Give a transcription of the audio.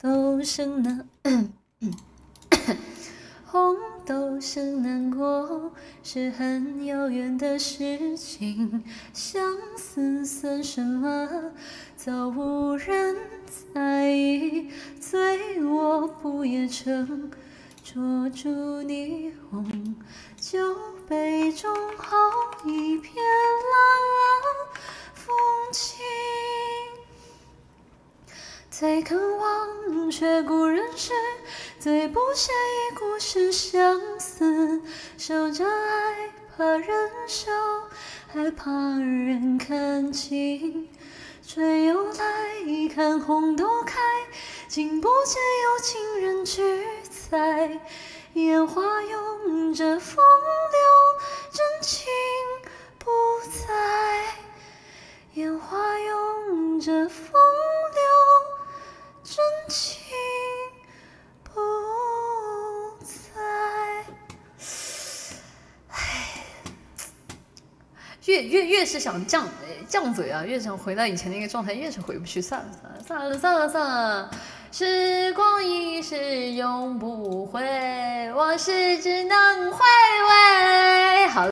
豆生难，红豆生难过是很遥远的事情，相思算什么？早无人在意，醉卧不夜城，捉住霓虹，酒杯中最肯忘却故人诗，最不屑一顾是相思。守着爱，怕人笑，还怕人看清。春又来，看红豆开，竟不见有情人去采。烟花拥着风流，真情不在。烟花拥着风越越越是想犟犟嘴啊，越想回到以前那个状态，越是回不去。算了算了算了算了算了，时光一逝永不回，往事只能回。